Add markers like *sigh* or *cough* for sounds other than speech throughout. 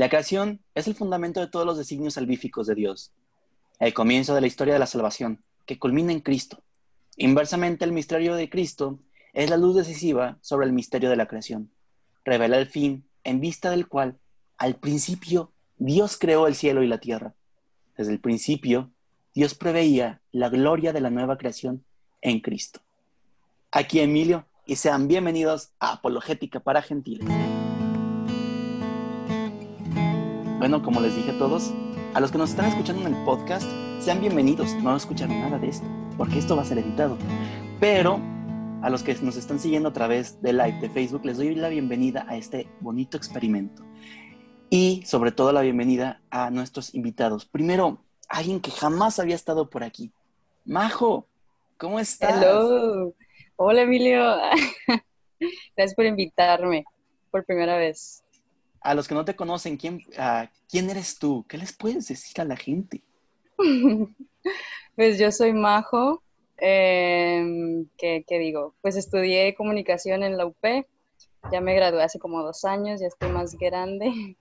La creación es el fundamento de todos los designios salvíficos de Dios, el comienzo de la historia de la salvación, que culmina en Cristo. Inversamente, el misterio de Cristo es la luz decisiva sobre el misterio de la creación. Revela el fin en vista del cual, al principio, Dios creó el cielo y la tierra. Desde el principio, Dios preveía la gloria de la nueva creación en Cristo. Aquí Emilio y sean bienvenidos a Apologética para Gentiles. Bueno, como les dije a todos, a los que nos están escuchando en el podcast, sean bienvenidos. No escucharon nada de esto, porque esto va a ser editado. Pero a los que nos están siguiendo a través de live de Facebook, les doy la bienvenida a este bonito experimento. Y sobre todo la bienvenida a nuestros invitados. Primero, alguien que jamás había estado por aquí. Majo, ¿cómo estás? Hello. Hola, Emilio. *laughs* Gracias por invitarme por primera vez a los que no te conocen, ¿quién, ¿quién eres tú? ¿Qué les puedes decir a la gente? *laughs* pues yo soy Majo. Em, ¿qué, digo? Pues estudié comunicación en la UP. Ya me gradué hace como dos años, ya estoy más grande.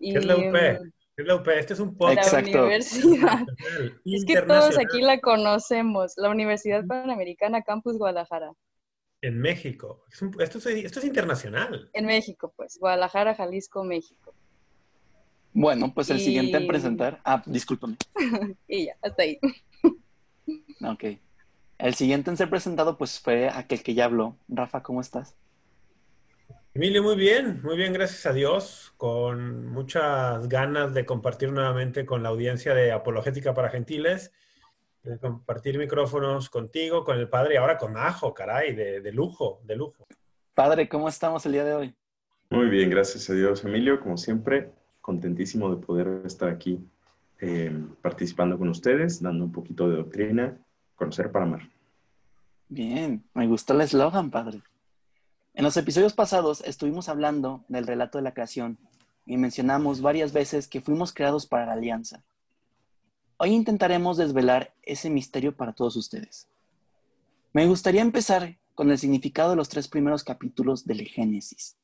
¿Qué es la UP? ¿Qué es la UP? Este es un podcast. La universidad. *laughs* es que todos aquí la conocemos. La Universidad Panamericana Campus Guadalajara. En México. esto, es, internacional. En México, pues. Guadalajara, Jalisco, México. Bueno, pues el siguiente en presentar. Ah, discúlpame. *laughs* y ya, hasta ahí. ok. El siguiente en ser presentado, pues fue aquel que ya habló. Rafa, ¿cómo estás? Emilio, muy bien, muy bien, gracias a Dios, con muchas ganas de compartir nuevamente con la audiencia de Apologética para Gentiles de compartir micrófonos contigo, con el padre y ahora con Ajo, caray, de, lujo, de lujo. Padre, ¿cómo estamos el día de hoy? Muy bien, gracias a Dios, Emilio. Como siempre, contentísimo de poder estar aquí eh, participando con ustedes, dando un poquito de doctrina, conocer para amar. Bien, me gustó el eslogan, padre. En los episodios pasados estuvimos hablando del relato de la creación y mencionamos varias veces que fuimos creados para la alianza. Hoy intentaremos desvelar ese misterio para todos ustedes. Me gustaría empezar con el significado de los tres primeros capítulos del Génesis.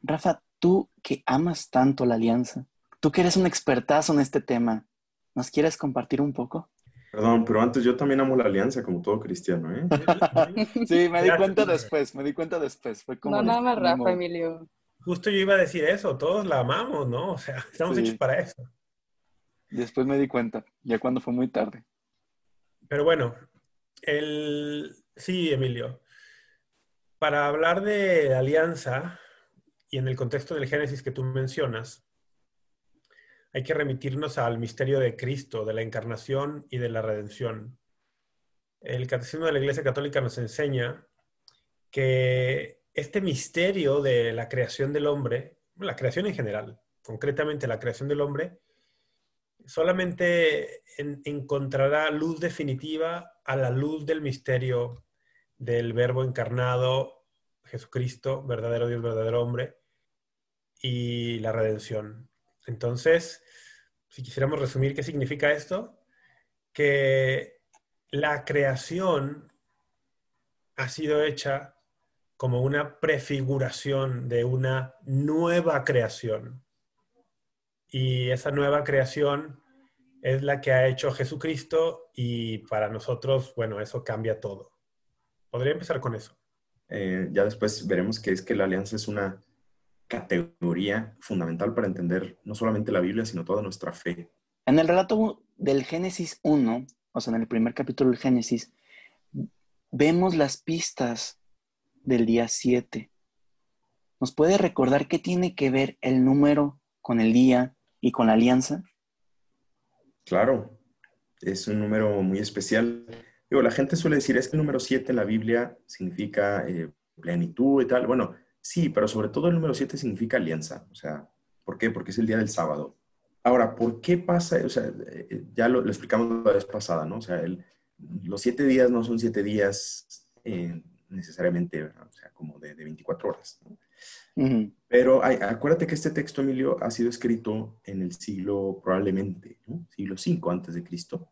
Rafa, tú que amas tanto la alianza, tú que eres un expertazo en este tema, ¿nos quieres compartir un poco? Perdón, pero antes yo también amo la alianza como todo cristiano, ¿eh? *laughs* sí, me di cuenta después, me di cuenta después. Fue como no, nada más Rafa, Emilio. Justo yo iba a decir eso, todos la amamos, ¿no? O sea, estamos hechos para eso. Después me di cuenta, ya cuando fue muy tarde. Pero bueno, el... sí, Emilio. Para hablar de alianza y en el contexto del Génesis que tú mencionas, hay que remitirnos al misterio de Cristo, de la encarnación y de la redención. El Catecismo de la Iglesia Católica nos enseña que este misterio de la creación del hombre, la creación en general, concretamente la creación del hombre, solamente encontrará luz definitiva a la luz del misterio del Verbo encarnado, Jesucristo, verdadero Dios, verdadero hombre, y la redención. Entonces, si quisiéramos resumir qué significa esto, que la creación ha sido hecha como una prefiguración de una nueva creación y esa nueva creación es la que ha hecho Jesucristo y para nosotros, bueno, eso cambia todo. Podría empezar con eso. Eh, ya después veremos que es que la alianza es una categoría fundamental para entender no solamente la Biblia, sino toda nuestra fe. En el relato del Génesis 1, o sea, en el primer capítulo del Génesis, vemos las pistas del día 7. ¿Nos puede recordar qué tiene que ver el número con el día y con la alianza? Claro, es un número muy especial. Digo, la gente suele decir, es que el número 7 en la Biblia significa eh, plenitud y tal. Bueno, sí, pero sobre todo el número 7 significa alianza. O sea, ¿por qué? Porque es el día del sábado. Ahora, ¿por qué pasa? O sea, eh, ya lo, explicamos la vez pasada, ¿no? O sea, los siete días no son siete días eh, necesariamente, o sea, como de, de 24 horas. ¿no? Pero acuérdate que este texto, Emilio, ha sido escrito en el siglo probablemente, siglo V antes de Cristo,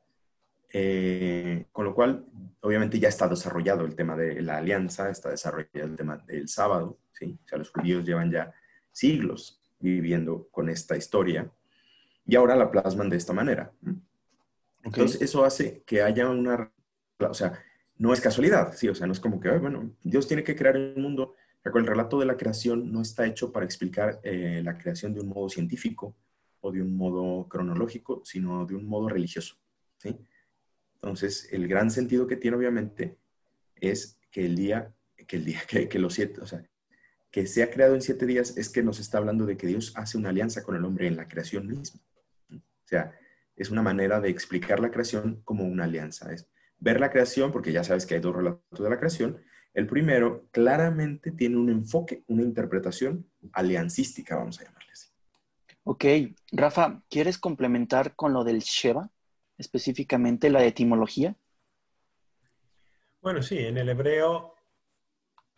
eh, con lo cual obviamente ya está desarrollado el tema de la alianza, está desarrollado el tema del sábado, ¿sí? o sea, los judíos llevan ya siglos viviendo con esta historia y ahora la plasman de esta manera. Entonces, eso hace que haya una, o sea, no es casualidad, sí, o sea, no es como que, bueno, Dios tiene que crear el mundo. El relato de la creación no está hecho para explicar eh, la creación de un modo científico o de un modo cronológico, sino de un modo religioso. ¿sí? Entonces, el gran sentido que tiene, obviamente, es que el día, que el día, *laughs* que, que los siete, o sea, que sea creado en siete días es que nos está hablando de que Dios hace una alianza con el hombre en la creación misma. O sea, es una manera de explicar la creación como una alianza. Es ver la creación, porque ya sabes que hay dos relatos de la creación. El primero claramente tiene un enfoque, una interpretación aliancística, vamos a llamarle así. Ok, Rafa, ¿quieres complementar con lo del Sheba, específicamente la etimología? Bueno, sí, en el hebreo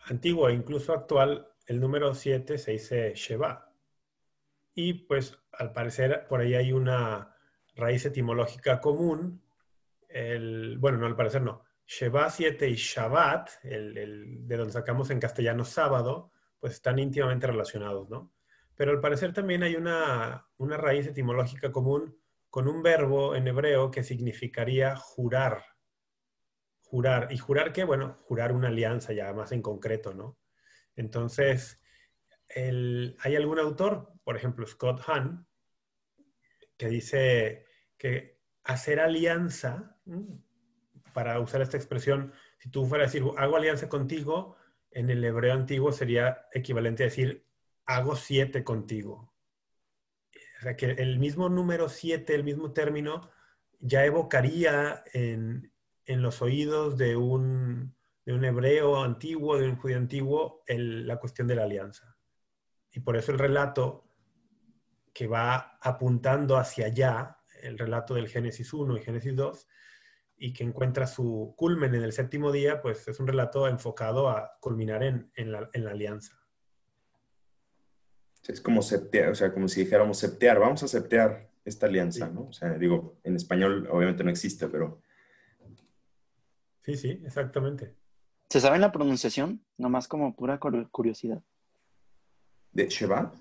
antiguo e incluso actual el número 7 se dice Sheba. Y pues al parecer por ahí hay una raíz etimológica común. Bueno, no al parecer no. Sheba 7 y Shabbat, el, de donde sacamos en castellano sábado, pues están íntimamente relacionados, ¿no? Pero al parecer también hay una, una raíz etimológica común con un verbo en hebreo que significaría jurar. Jurar. ¿Y jurar qué? Bueno, jurar una alianza ya más en concreto, ¿no? Entonces, hay algún autor, por ejemplo Scott Hahn, que dice que hacer alianza, para usar esta expresión, si tú fueras a decir, hago alianza contigo, en el hebreo antiguo sería equivalente a decir, hago siete contigo. O sea, que el mismo número siete, el mismo término, ya evocaría en los oídos de un, de un hebreo antiguo, de un judío antiguo, la cuestión de la alianza. Y por eso el relato que va apuntando hacia allá, el relato del Génesis 1 y Génesis 2, y que encuentra su culmen en el séptimo día, pues es un relato enfocado a culminar en, la, alianza. Es como septear, o sea, como si dijéramos septear, vamos a septear esta alianza, ¿no? O sea, digo, en español obviamente no existe, pero... Sí, sí, exactamente. ¿Se sabe la pronunciación? Nomás como pura curiosidad. ¿De Sheba?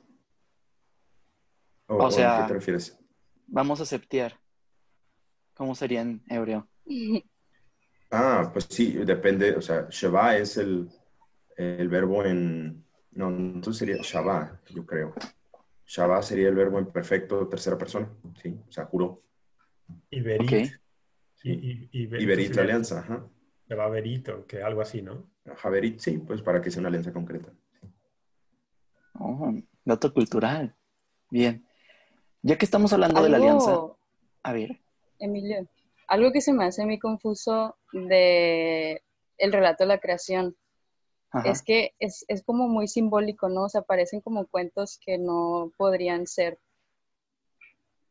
¿O, sea, ¿a qué te refieres? Vamos a septear. ¿Cómo sería en hebreo? *laughs* Ah, pues sí, depende. O sea, Sheba es el, el verbo en. No, entonces sería Shabbat, yo creo. Shabbat sería el verbo en perfecto tercera persona. Sí, o sea, juró. Iberit. Y, Iberit, la alianza, ajá. Javerito, que algo así, ¿no? Javerit, sí, pues para que sea una alianza concreta. Oh, dato cultural. Bien. Ya que estamos hablando de la alianza, a ver. Emilio, algo que se me hace muy confuso de el relato de la creación es que es, es, como muy simbólico, ¿no? O sea, parecen como cuentos que no podrían ser.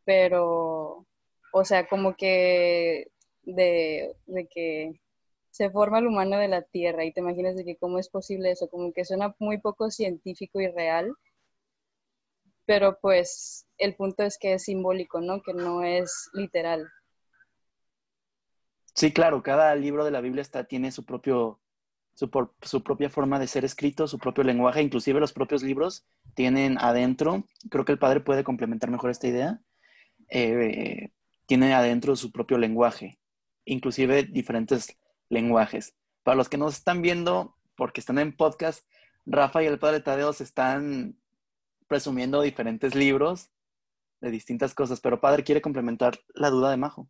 Pero, o sea, como que de, de que se forma el humano de la Tierra y te imaginas de que cómo es posible eso, como que suena muy poco científico y real, pero pues el punto es que es simbólico, ¿no? Que no es literal. Sí, claro, cada libro de la Biblia está, tiene su, propio, su, su propia forma de ser escrito, su propio lenguaje, inclusive los propios libros tienen adentro, creo que el padre puede complementar mejor esta idea, eh, tiene adentro su propio lenguaje, inclusive diferentes lenguajes. Para los que nos están viendo, porque están en podcast, Rafa y el padre Tadeo se están presumiendo diferentes libros de distintas cosas, pero padre quiere complementar la duda de Majo.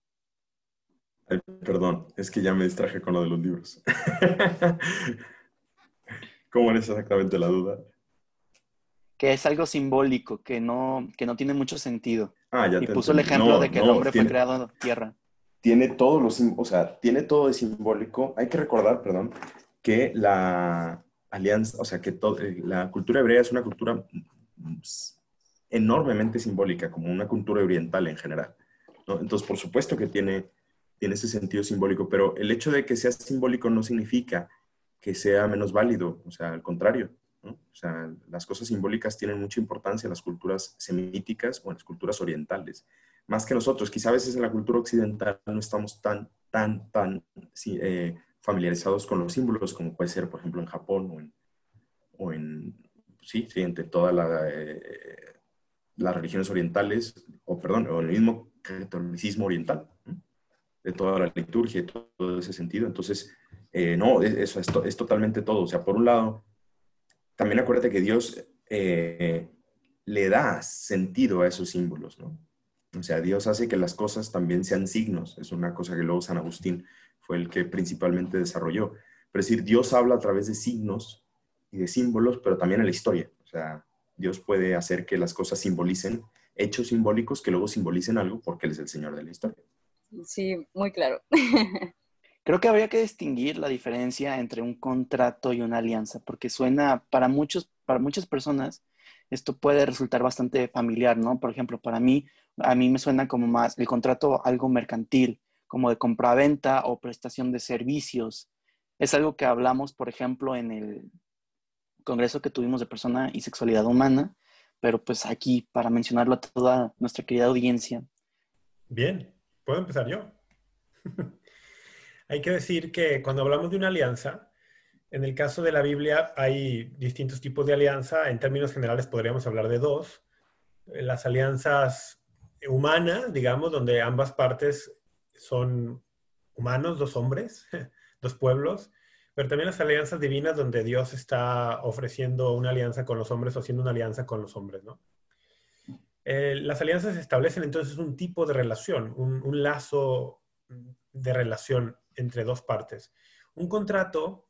perdón, es que ya me distraje con lo de los libros. *laughs* ¿Cómo es exactamente la duda? Que es algo simbólico, que no, que no tiene mucho sentido. Ah, ya y puso el ejemplo de que el hombre fue creado en tierra tiene todo, lo, o sea, tiene todo de simbólico. Hay que recordar, perdón, que la alianza, o sea, que eh, la cultura hebrea es una cultura enormemente simbólica, como una cultura oriental en general. Entonces, por supuesto que tiene, tiene ese sentido simbólico, pero el hecho de que sea simbólico no significa que sea menos válido, o sea, al contrario. O sea, las cosas simbólicas tienen mucha importancia en las culturas semíticas o en las culturas orientales más que nosotros. Quizá a veces en la cultura occidental no estamos tan, tan, tan eh, familiarizados con los símbolos como puede ser, por ejemplo, en Japón o en, o en sí, entre toda la, eh, las religiones orientales, o perdón, el mismo catolicismo oriental, de toda la liturgia y todo ese sentido. Entonces, eh, no, eso es, es, totalmente todo. O sea, por un lado, también acuérdate que Dios eh, le da sentido a esos símbolos, ¿no? O sea, Dios hace que las cosas también sean signos. Es una cosa que luego San Agustín fue el que principalmente desarrolló. Pero es decir, Dios habla a través de signos y de símbolos, pero también en la historia. O sea, Dios puede hacer que las cosas simbolicen hechos simbólicos que luego simbolicen algo porque Él es el Señor de la historia. Sí, muy claro. *laughs* Creo que habría que distinguir la diferencia entre un contrato y una alianza, porque suena para muchos, para muchas personas, esto puede resultar bastante familiar, ¿no? Por ejemplo, para mí, a mí me suena como más el contrato algo mercantil, como de compraventa o prestación de servicios. Es algo que hablamos, por ejemplo, en el congreso que tuvimos de persona y sexualidad humana, pero pues aquí para mencionarlo a toda nuestra querida audiencia. Bien, puedo empezar yo. *laughs* hay que decir que cuando hablamos de una alianza, en el caso de la Biblia hay distintos tipos de alianza. En términos generales podríamos hablar de dos. Las alianzas humanas, digamos, donde ambas partes son humanos, dos hombres, *laughs* dos pueblos, pero también las alianzas divinas donde Dios está ofreciendo una alianza con los hombres o haciendo una alianza con los hombres, ¿no? Eh, las alianzas establecen entonces un tipo de relación, un, lazo de relación entre dos partes. Un contrato,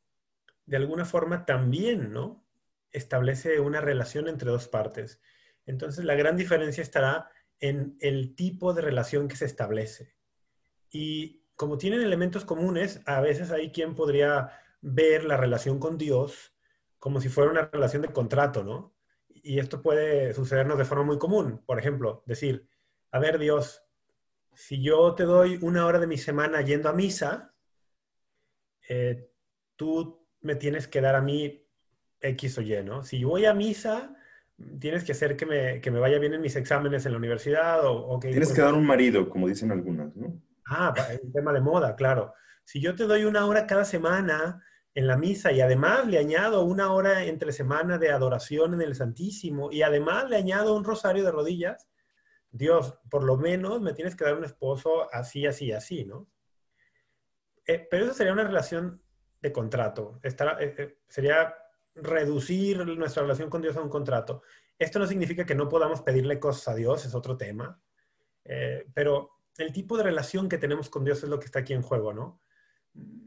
de alguna forma, también, ¿no? Establece una relación entre dos partes. Entonces, la gran diferencia estará en el tipo de relación que se establece. Y como tienen elementos comunes, a veces hay quien podría ver la relación con Dios como si fuera una relación de contrato, ¿no? Y esto puede sucedernos de forma muy común. Por ejemplo, decir, a ver Dios, si yo te doy una hora de mi semana yendo a misa, eh, tú me tienes que dar a mí X o Y, ¿no? Si yo voy a misa, tienes que hacer que me, que me vaya bien en mis exámenes en la universidad o, que... Tienes que dar un marido, como dicen algunas, ¿no? Ah, un tema de moda, claro. Si yo te doy una hora cada semana en la misa y además le añado una hora entre semana de adoración en el Santísimo y además le añado un rosario de rodillas, Dios, por lo menos me tienes que dar un esposo así, así, así, ¿no? Eh, pero eso sería una relación de contrato. Eh, eh, sería reducir nuestra relación con Dios a un contrato. Esto no significa que no podamos pedirle cosas a Dios, es otro tema. pero el tipo de relación que tenemos con Dios es lo que está aquí en juego, ¿no?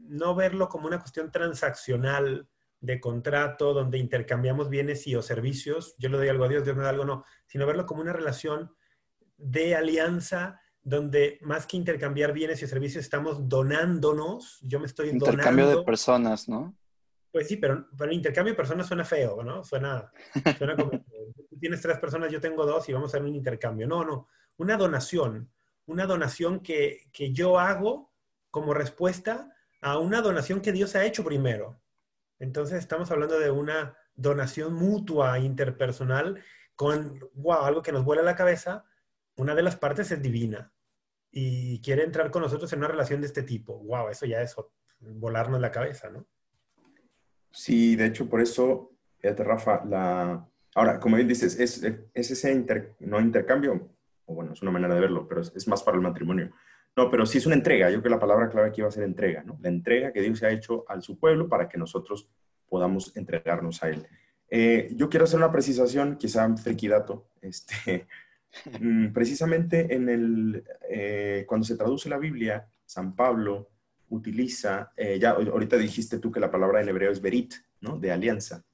No verlo como una cuestión transaccional de contrato donde intercambiamos bienes y o servicios, yo le doy algo a Dios, Dios me da algo, no, sino verlo como una relación de alianza donde más que intercambiar bienes y servicios estamos donándonos, yo me estoy donando. Intercambio de personas, ¿no? Pues sí, pero, pero intercambio de personas suena feo, ¿no? Suena, suena como, *laughs* tú tienes tres personas, yo tengo dos y vamos a hacer un intercambio. No, no, una donación, una donación que, yo hago como respuesta a una donación que Dios ha hecho primero. Entonces estamos hablando de una donación mutua, interpersonal, con, wow, algo que nos vuela la cabeza. Una de las partes es divina y quiere entrar con nosotros en una relación de este tipo. Wow, eso ya es volarnos la cabeza, ¿no? Sí, de hecho, por eso, fíjate, Rafa, la... Ahora, como bien dices, es, es ese no intercambio, o bueno, es una manera de verlo, pero es, más para el matrimonio. No, pero sí es una entrega. Yo creo que la palabra clave aquí va a ser entrega, ¿no? La entrega que Dios ha hecho al su pueblo para que nosotros podamos entregarnos a Él. Eh, yo quiero hacer una precisación, quizá friquidato, este, *laughs* mm, precisamente en el, eh, cuando se traduce la Biblia, San Pablo utiliza, eh, ya ahorita dijiste tú que la palabra en hebreo es berit, ¿no? De alianza.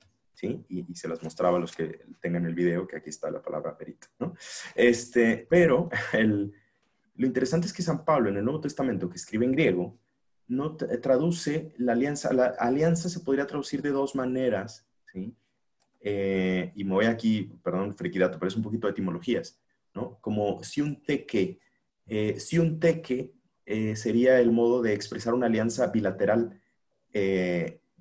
Y, se las mostraba a los que tengan el video, que aquí está la palabra perito, ¿no? Este, pero *laughs* lo interesante es que San Pablo en el Nuevo Testamento, que escribe en griego, no traduce la alianza, la alianza se podría traducir de dos maneras. Eh, y me voy aquí, perdón, friquidato, pero es un poquito de etimologías, ¿no? Como si un teque, eh, si un teque eh, sería el modo de expresar una alianza bilateral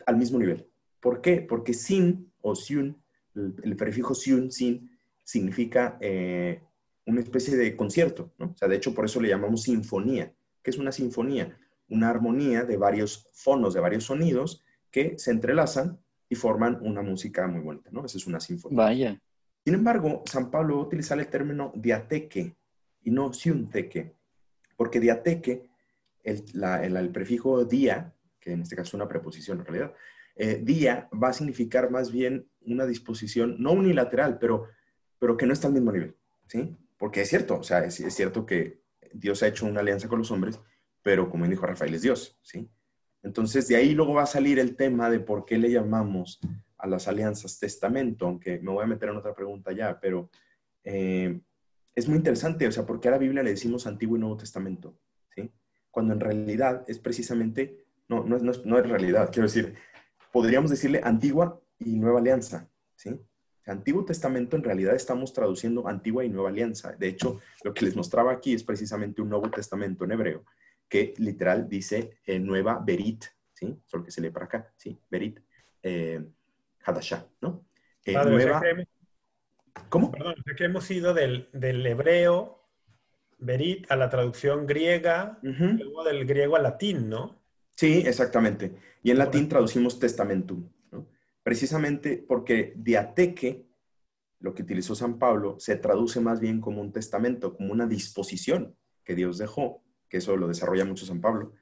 al mismo nivel. ¿Por qué? Porque sin o siun, el, prefijo siun, sin, significa eh, una especie de concierto, ¿no? O sea, de hecho, por eso le llamamos sinfonía. ¿Qué es una sinfonía? Una armonía de varios fonos, de varios sonidos que se entrelazan y forman una música muy bonita, ¿no? Esa es una sinfonía. Vaya. Sin embargo, San Pablo va a utilizar el término diateque y no siunteque, porque diateque, el, el, prefijo dia, que en este caso es una preposición en realidad, eh, dia va a significar más bien una disposición, no unilateral, pero, pero que no está al mismo nivel, ¿sí? Porque es cierto, o sea, es, es cierto que Dios ha hecho una alianza con los hombres, pero como dijo Rafael, es Dios, ¿sí? Entonces, de ahí luego va a salir el tema de por qué le llamamos a las alianzas testamento, aunque me voy a meter en otra pregunta ya, pero eh, es muy interesante, o sea, ¿por qué a la Biblia le decimos Antiguo y Nuevo Testamento? ¿sí? Cuando en realidad es precisamente, no, no, no, no es realidad, quiero decir, podríamos decirle Antigua y Nueva Alianza, ¿sí? Antiguo Testamento en realidad estamos traduciendo Antigua y Nueva Alianza. De hecho, lo que les mostraba aquí es precisamente un Nuevo Testamento en hebreo, que literal dice eh, Nueva Berit, ¿sí? Solo que se lee para acá, ¿sí? Berit. Eh, Hadashah, ¿no? Eh, nueva... ¿Cómo? Perdón, que hemos ido del, hebreo, Berit, a la traducción griega, luego del griego al latín, ¿no? Sí, exactamente. Y en latín traducimos testamentum. Precisamente porque diateque, lo que utilizó San Pablo, se traduce más bien como un testamento, como una disposición que Dios dejó, que eso lo desarrolla mucho San Pablo,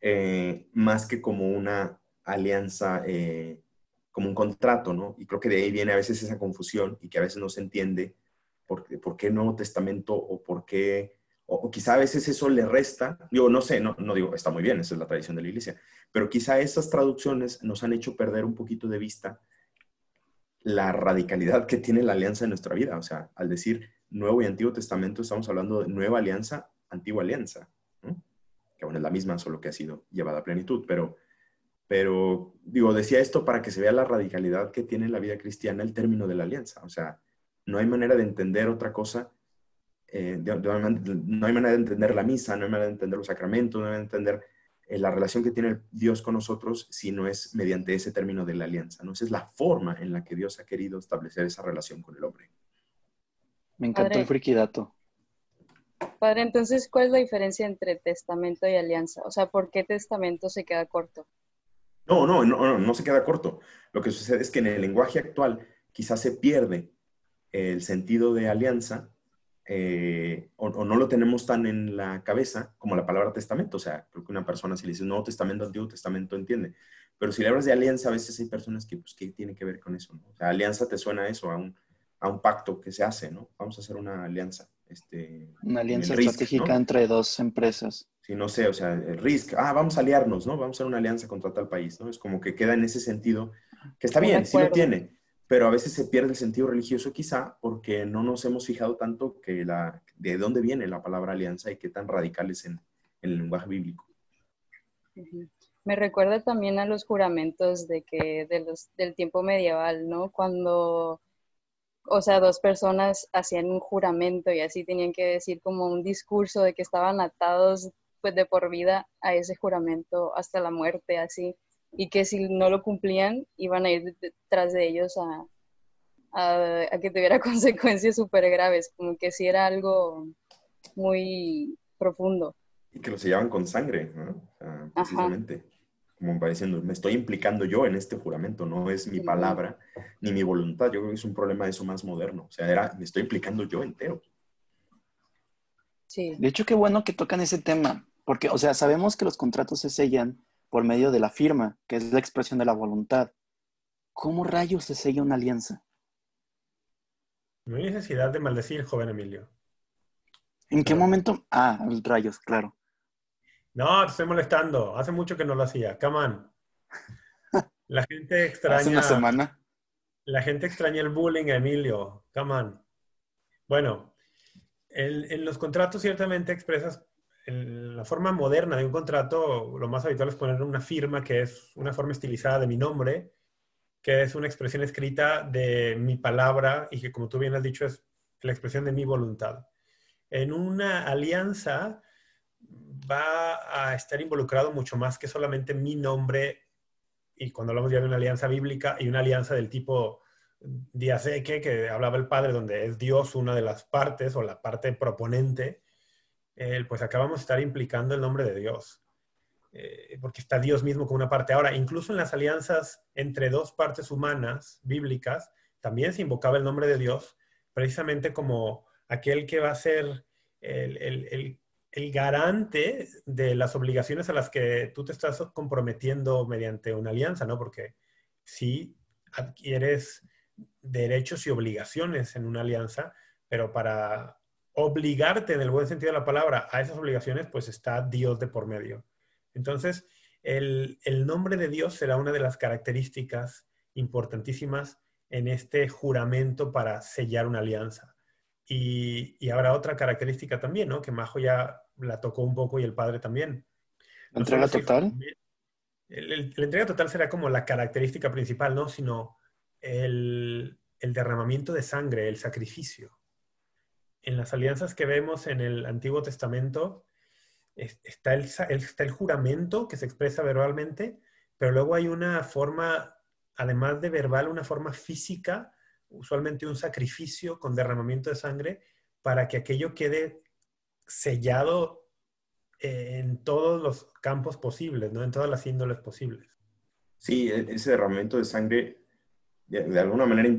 eh, más que como una alianza eh, como un contrato, ¿no? Y creo que de ahí viene a veces esa confusión y que a veces no se entiende por, por qué Nuevo Testamento o por qué, o, quizá a veces eso le resta, digo, no sé, no, no digo, está muy bien, esa es la tradición de la iglesia, pero quizá esas traducciones nos han hecho perder un poquito de vista la radicalidad que tiene la alianza en nuestra vida. O sea, al decir Nuevo y Antiguo Testamento, estamos hablando de nueva alianza, antigua alianza, que aún es la misma, solo que ha sido llevada a plenitud, pero pero digo, decía esto para que se vea la radicalidad que tiene en la vida cristiana el término de la alianza. O sea, no hay manera de entender otra cosa, eh, no hay manera de entender la misa, no hay manera de entender los sacramentos, no hay manera de entender eh, la relación que tiene Dios con nosotros si no es mediante ese término de la alianza. ¿no? Esa es la forma en la que Dios ha querido establecer esa relación con el hombre. Me encantó el friquidato. Padre, entonces, ¿cuál es la diferencia entre testamento y alianza? O sea, ¿por qué testamento se queda corto? No, no, no, no, se queda corto. Lo que sucede es que en el lenguaje actual quizás se pierde el sentido de alianza eh, o, no lo tenemos tan en la cabeza como la palabra testamento. O sea, creo que una persona si le dice Nuevo Testamento, Antiguo Testamento entiende. Pero si le hablas de alianza, a veces hay personas que, pues, ¿qué tiene que ver con eso? O sea, alianza te suena a eso, a un, a un pacto que se hace, ¿no? Vamos a hacer una alianza. Este, una alianza estratégica entre dos empresas. Sí, no sé, o sea, el RISC, ah, vamos a aliarnos, ¿no? Vamos a hacer una alianza contra tal país, ¿no? Es como que queda en ese sentido, que está bien, sí lo tiene, pero a veces se pierde el sentido religioso quizá porque no nos hemos fijado tanto que la, de dónde viene la palabra alianza y qué tan radical es en, el lenguaje bíblico. Me recuerda también a los juramentos de que del tiempo medieval, ¿no? Cuando o sea, dos personas hacían un juramento y así tenían que decir como un discurso de que estaban atados pues de por vida a ese juramento hasta la muerte, así, y que si no lo cumplían iban a ir detrás de ellos a, a, que tuviera *laughs* consecuencias súper graves, como que si era algo muy profundo. Y que lo sellaban con sangre, ¿no? precisamente. Como va diciendo, me estoy implicando yo en este juramento, no es mi palabra ni mi voluntad. Yo creo que es un problema de eso más moderno. O sea, era, me estoy implicando yo entero. Sí. De hecho, qué bueno que tocan ese tema, porque, o sea, sabemos que los contratos se sellan por medio de la firma, que es la expresión de la voluntad. ¿Cómo rayos se sella una alianza? No hay necesidad de maldecir, joven Emilio. ¿En qué momento? Ah, rayos, claro. No, te estoy molestando. Hace mucho que no lo hacía. Come on. *laughs* La gente extraña. Hace una semana. La gente extraña el bullying Emilio. Come on. Bueno, en los contratos ciertamente expresas en la forma moderna de un contrato, lo más habitual es poner una firma que es una forma estilizada de mi nombre, que es una expresión escrita de mi palabra y que, como tú bien has dicho, es la expresión de mi voluntad. En una alianza va a estar involucrado mucho más que solamente mi nombre, y cuando hablamos ya de una alianza bíblica y una alianza del tipo diaseque, que hablaba el padre, donde es Dios una de las partes o la parte proponente, pues acabamos de estar implicando el nombre de Dios, eh, porque está Dios mismo como una parte. Ahora, incluso en las alianzas entre dos partes humanas bíblicas, también se invocaba el nombre de Dios, precisamente como aquel que va a ser el, garante de las obligaciones a las que tú te estás comprometiendo mediante una alianza, ¿no? Porque si adquieres derechos y obligaciones en una alianza, pero para obligarte en el buen sentido de la palabra a esas obligaciones, pues está Dios de por medio. Entonces, el, nombre de Dios será una de las características importantísimas en este juramento para sellar una alianza. Y, habrá otra característica también, ¿no? Que Majo ya la tocó un poco y el padre también. ¿La entrega total? El, entrega total será como la característica principal, ¿no? Sino el, el derramamiento de sangre, el sacrificio. En las alianzas que vemos en el Antiguo Testamento, está el, juramento que se expresa verbalmente, pero luego hay una forma, además de verbal, una forma física, usualmente un sacrificio con derramamiento de sangre, para que aquello quede sellado en todos los campos posibles, ¿no? En todas las índoles posibles. Sí, e, ese derramamiento de sangre de, alguna manera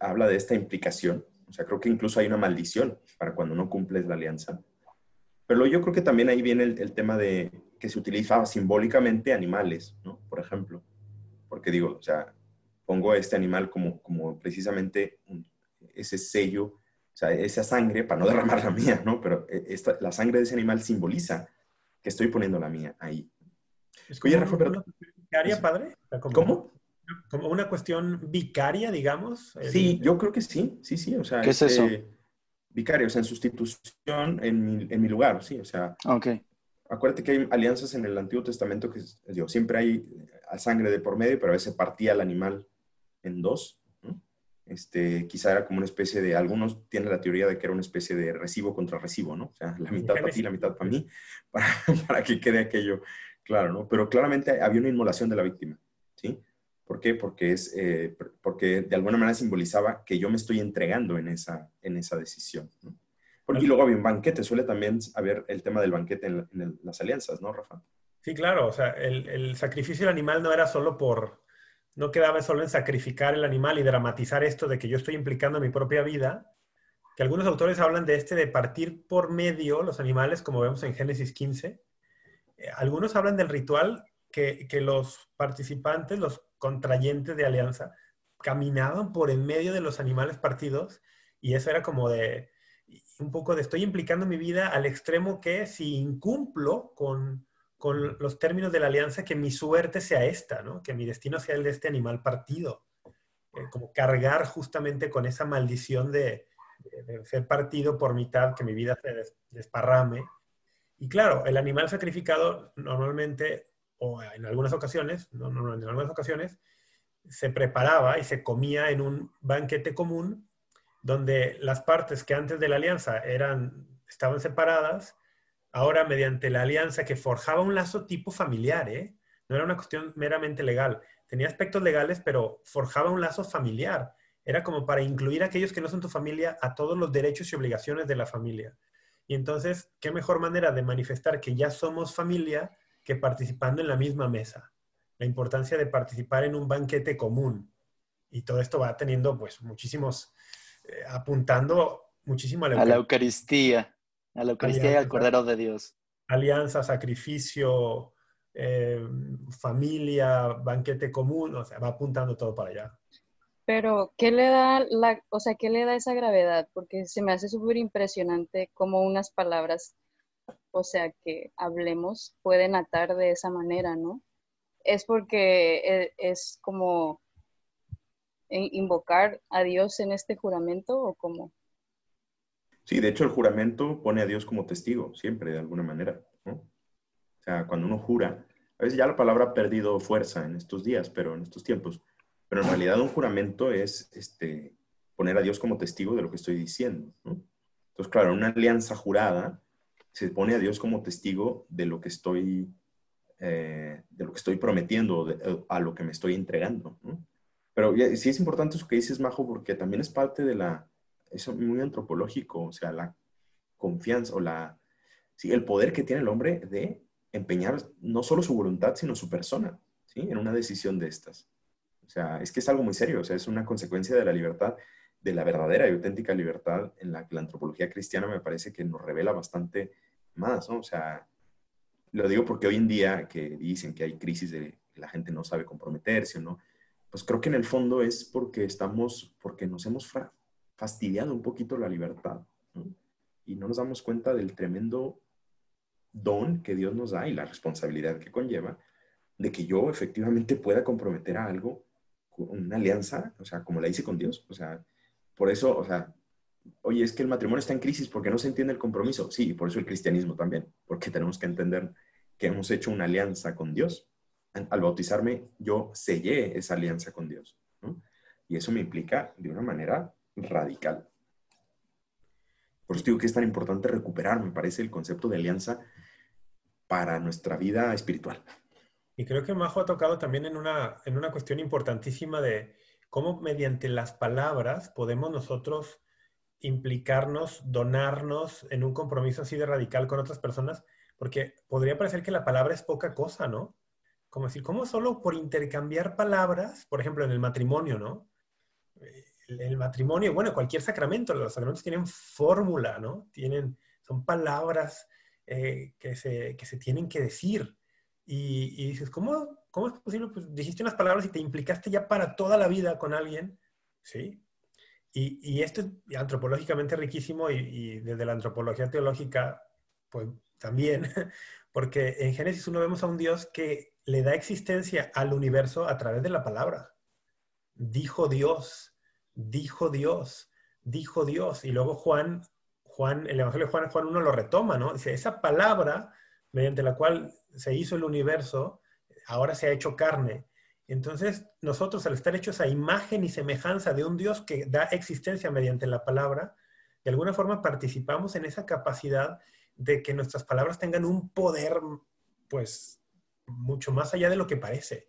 habla de esta implicación. O sea, creo que incluso hay una maldición para cuando no cumples la alianza. Pero yo creo que también ahí viene el, tema de que se utilizaba simbólicamente animales, ¿no? Por ejemplo. Porque digo, o sea, pongo a este animal como, como precisamente ese sello, o sea, esa sangre, para no derramar la mía, ¿no? Pero eh, esta, la sangre de ese animal simboliza que estoy poniendo la mía ahí. Oye, Rafa, pero... ¿Vicaria, padre? ¿Cómo? Como una cuestión vicaria, digamos. Sí, yo creo que sí, sí, sí. O sea, ¿Qué es eso? Este, vicario, o sea, en sustitución en mi, lugar, sí, o sea. Ok. Acuérdate que hay alianzas en el Antiguo Testamento que, digo, siempre hay eh, sangre de por medio, pero a veces partía el animal en dos. Este, quizá era como una especie de, algunos tienen la teoría de que era una especie de recibo contra recibo, ¿no? O sea, la mitad para ti, la mitad para mí, *laughs* para, para que quede aquello claro, ¿no? Pero claramente había una inmolación de la víctima, ¿sí? ¿Por qué? Porque, es, eh, porque de alguna manera simbolizaba que yo me estoy entregando en esa, en esa decisión. Porque, y luego había un banquete, suele también haber el tema del banquete en, las alianzas, ¿no, Rafa? Sí, claro, o sea, el, el, sacrificio del animal no era solo por, no quedaba solo en sacrificar el animal y dramatizar esto de que yo estoy implicando mi propia vida, que algunos autores hablan de este de partir por medio los animales, como vemos en Génesis 15. Eh, algunos hablan del ritual que, que los participantes, los contrayentes de alianza caminaban por en medio de los animales partidos y eso era como de un poco de estoy implicando mi vida al extremo que si incumplo con, con los términos de la alianza, que mi suerte sea esta, ¿no? que mi destino sea el de este animal partido. Eh, como cargar justamente con esa maldición de, ser partido por mitad, que mi vida se desparrame. Y claro, el animal sacrificado normalmente o en algunas ocasiones, no, no, en algunas ocasiones, se preparaba y se comía en un banquete común donde las partes que antes de la alianza eran, estaban separadas, ahora mediante la alianza que forjaba un lazo tipo familiar, ¿eh? no era una cuestión meramente legal, tenía aspectos legales, pero forjaba un lazo familiar. Era como para incluir a aquellos que no son tu familia a todos los derechos y obligaciones de la familia. Y entonces, ¿qué mejor manera de manifestar que ya somos familia que participando en la misma mesa. La importancia de participar en un banquete común. Y todo esto va teniendo, pues, muchísimos, eh, apuntando muchísimo a la, Eucaristía, a la Eucaristía y al Cordero de Dios. Alianza, sacrificio, eh, familia, banquete común, o sea, va apuntando todo para allá. Pero, ¿qué le da la, o sea, qué le da esa gravedad? Porque se me hace súper impresionante como unas palabras o sea, que hablemos, pueden atar de esa manera, ¿no? Es porque e, es como invocar a Dios en este juramento o cómo? Sí, de hecho el juramento pone a Dios como testigo, siempre, de alguna manera, ¿no? O sea, cuando uno jura, a veces ya la palabra ha perdido fuerza en estos días, pero en estos tiempos, pero en realidad un juramento es este, poner a Dios como testigo de lo que estoy diciendo, ¿no? Entonces, claro, una alianza jurada se pone a Dios como testigo de lo que estoy, eh, de lo que estoy prometiendo, eh, a lo que me estoy entregando. Pero sí es importante eso que dices, Majo, porque también es parte de la, eso muy antropológico, o sea, la confianza o la, sí, el poder que tiene el hombre de empeñar no solo su voluntad, sino su persona, ¿sí? En una decisión de estas. O sea, es que es algo muy serio, o sea, es una consecuencia de la libertad de la verdadera y auténtica libertad en la que la antropología cristiana me parece que nos revela bastante más, ¿no? O sea, lo digo porque hoy en día que dicen que hay crisis de la gente no sabe comprometerse o no, pues creo que en el fondo es porque estamos, porque nos hemos fastidiado un poquito la libertad, ¿no? Y no nos damos cuenta del tremendo don que Dios nos da y la responsabilidad que conlleva de que yo efectivamente pueda comprometer a algo, una alianza, o sea, como la hice con Dios, o sea, por eso, o sea, oye, es que el matrimonio está en crisis porque no se entiende el compromiso. Sí, y por eso el cristianismo también, porque tenemos que entender que hemos hecho una alianza con Dios. Al bautizarme, yo sellé esa alianza con Dios. Y eso me implica de una manera radical. Por eso digo que es tan importante recuperar, me parece, el concepto de alianza para nuestra vida espiritual. Y creo que Majo ha tocado también en una, en una cuestión importantísima de cómo mediante las palabras podemos nosotros implicarnos, donarnos en un compromiso así de radical con otras personas, porque podría parecer que la palabra es poca cosa, ¿no? Como decir, ¿cómo solo por intercambiar palabras, por ejemplo, en el matrimonio, ¿no? El, el matrimonio, bueno, cualquier sacramento, los sacramentos tienen fórmula, ¿no? Tienen, son palabras eh, que, se, que se tienen que decir. Y, y dices, ¿cómo, ¿cómo es posible? Pues dijiste unas palabras y te implicaste ya para toda la vida con alguien, ¿sí? Y, esto es antropológicamente riquísimo y, desde la antropología teológica, pues también, *laughs* porque en Génesis uno vemos a un Dios que le da existencia al universo a través de la palabra. Dijo Dios, dijo Dios, dijo Dios. Y luego Juan, Juan, el Evangelio de Juan, Juan 1 lo retoma, ¿no? Dice, esa palabra mediante la cual se hizo el universo, ahora se ha hecho carne. Entonces, nosotros al estar hechos a imagen y semejanza de un Dios que da existencia mediante la palabra, de alguna forma participamos en esa capacidad de que nuestras palabras tengan un poder, pues, mucho más allá de lo que parece,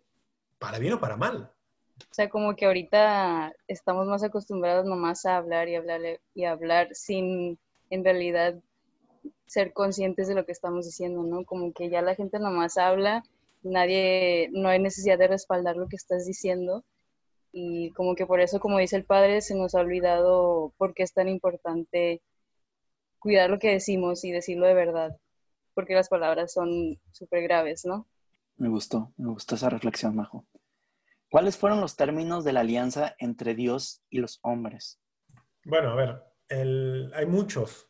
para bien o para mal. O sea, como que ahorita estamos más acostumbrados nomás a hablar y hablar y hablar sin en realidad ser conscientes de lo que estamos diciendo, ¿no? Como que ya la gente nomás habla, nadie, no hay necesidad de respaldar lo que estás diciendo. Y como que por eso, como dice el padre, se nos ha olvidado por qué es tan importante cuidar lo que decimos y decirlo de verdad, porque las palabras son súper graves, ¿no? Me gustó, me gustó esa reflexión, Majo. ¿Cuáles fueron los términos de la alianza entre Dios y los hombres? Bueno, a ver, el, hay muchos,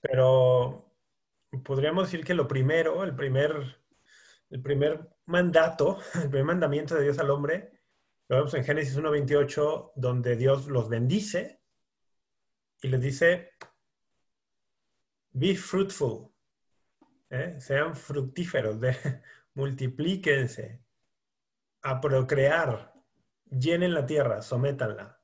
pero podríamos decir que lo primero, el primer, el primer mandato, *laughs* el primer mandamiento de Dios al hombre, lo vemos en Génesis 1.28, donde Dios los bendice y les dice, be fruitful, ¿eh? sean fructíferos, de, *laughs* multiplíquense, a procrear, llenen la tierra, sométanla.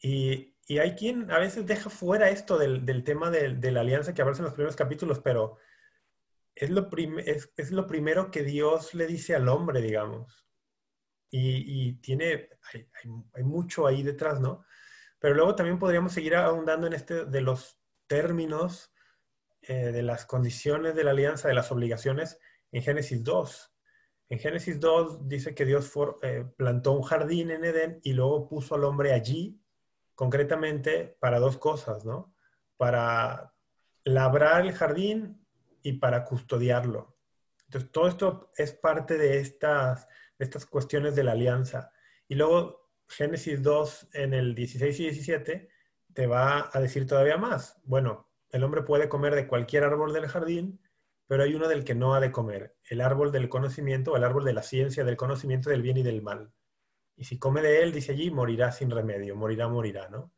Y hay quien a veces deja fuera esto del, del tema de, de, la alianza que aparece en los primeros capítulos, pero es lo, es, es lo primero que Dios le dice al hombre, digamos. Y, y tiene, hay, hay, hay, mucho ahí detrás, ¿no? Pero luego también podríamos seguir ahondando en este de los términos, eh, de las condiciones de la alianza, de las obligaciones, en Génesis 2. En Génesis 2 dice que Dios for, eh, plantó un jardín en Edén y luego puso al hombre allí concretamente para dos cosas, ¿no? Para labrar el jardín y para custodiarlo. Entonces, todo esto es parte de estas, de estas cuestiones de la alianza. Y luego, Génesis 2, en el 16 y 17, te va a decir todavía más. Bueno, el hombre puede comer de cualquier árbol del jardín, pero hay uno del que no ha de comer, el árbol del conocimiento, el árbol de la ciencia, del conocimiento del bien y del mal. Y si come de él, dice allí, morirá sin remedio, morirá, morirá, ¿no?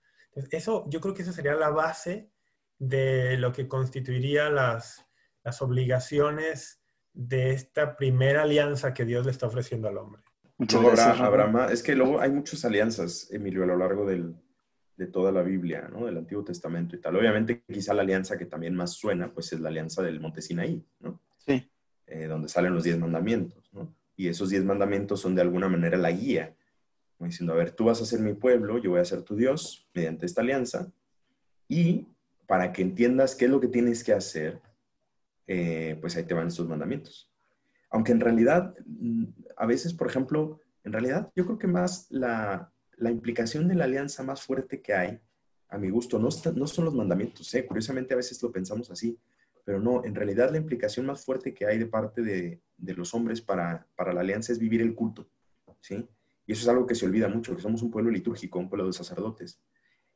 Eso, yo creo que eso sería la base de lo que constituiría las, las obligaciones de esta primera alianza que Dios le está ofreciendo al hombre. Muchas gracias, Abraham. Es que luego hay muchas alianzas, Emilio, a lo largo del, de toda la Biblia, ¿no? Del Antiguo Testamento y tal. Obviamente, quizá la alianza que también más suena, pues es la alianza del Monte Sinaí, ¿no? Sí. Eh, donde salen los diez mandamientos, ¿no? Y esos diez mandamientos son de alguna manera la guía diciendo, a ver, tú vas a ser mi pueblo, yo voy a ser tu Dios mediante esta alianza, y para que entiendas qué es lo que tienes que hacer, eh, pues ahí te van estos mandamientos. Aunque en realidad, mm, a veces, por ejemplo, en realidad yo creo que más la, la implicación de la alianza más fuerte que hay, a mi gusto, no, no son los mandamientos, ¿eh? curiosamente a veces lo pensamos así, pero no, en realidad la implicación más fuerte que hay de parte de, de los hombres para, para, la alianza es vivir el culto, ¿sí? Y eso es algo que se olvida mucho, que somos un pueblo litúrgico, un pueblo de sacerdotes.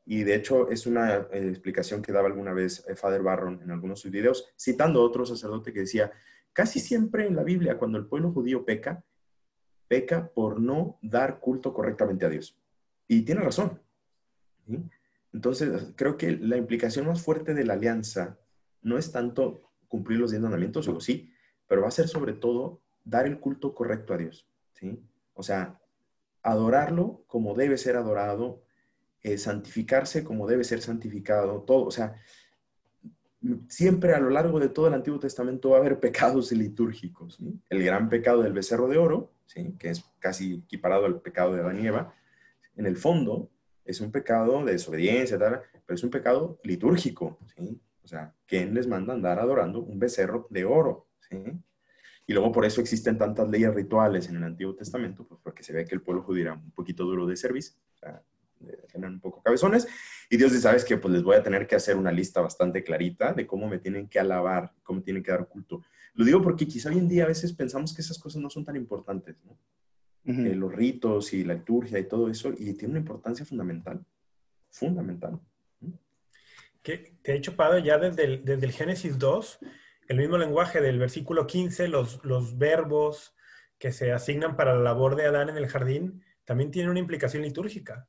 Y de hecho es una eh, explicación que daba alguna vez eh, Father Barron en algunos de sus videos, citando a otro sacerdote que decía, casi siempre en la Biblia, cuando el pueblo judío peca, peca por no dar culto correctamente a Dios. Y tiene razón. Entonces, creo que la implicación más fuerte de la alianza no es tanto cumplir los diez mandamientos, o sí, pero va a ser sobre todo dar el culto correcto a Dios. ¿sí? O sea, adorarlo como debe ser adorado, eh, santificarse como debe ser santificado, todo. O sea, siempre a lo largo de todo el Antiguo Testamento va a haber *laughs* pecados litúrgicos. El gran pecado del becerro de oro, ¿sí? que es casi equiparado al pecado de Adán y Eva, en el fondo es un pecado de desobediencia, pero es un pecado litúrgico. ¿sí? O sea, ¿quién les manda andar adorando un becerro de oro? Y luego por eso existen tantas leyes rituales en el Antiguo Testamento, pues porque se ve que el pueblo judío era un poquito duro de servicio, eran un poco cabezones, y Dios dice, ¿sabes que Pues les voy a tener que hacer una lista bastante clarita de cómo me tienen que alabar, cómo tienen que dar culto. Lo digo porque quizá hoy en día a veces pensamos que esas cosas no son tan importantes, ¿no? Eh, los ritos y la liturgia y todo eso, y tiene una importancia fundamental, fundamental. Que, de hecho, Padre, ya desde el, desde el Génesis 2, el mismo lenguaje del versículo 15, los, los verbos que se asignan para la labor de Adán en el jardín, también tienen una implicación litúrgica.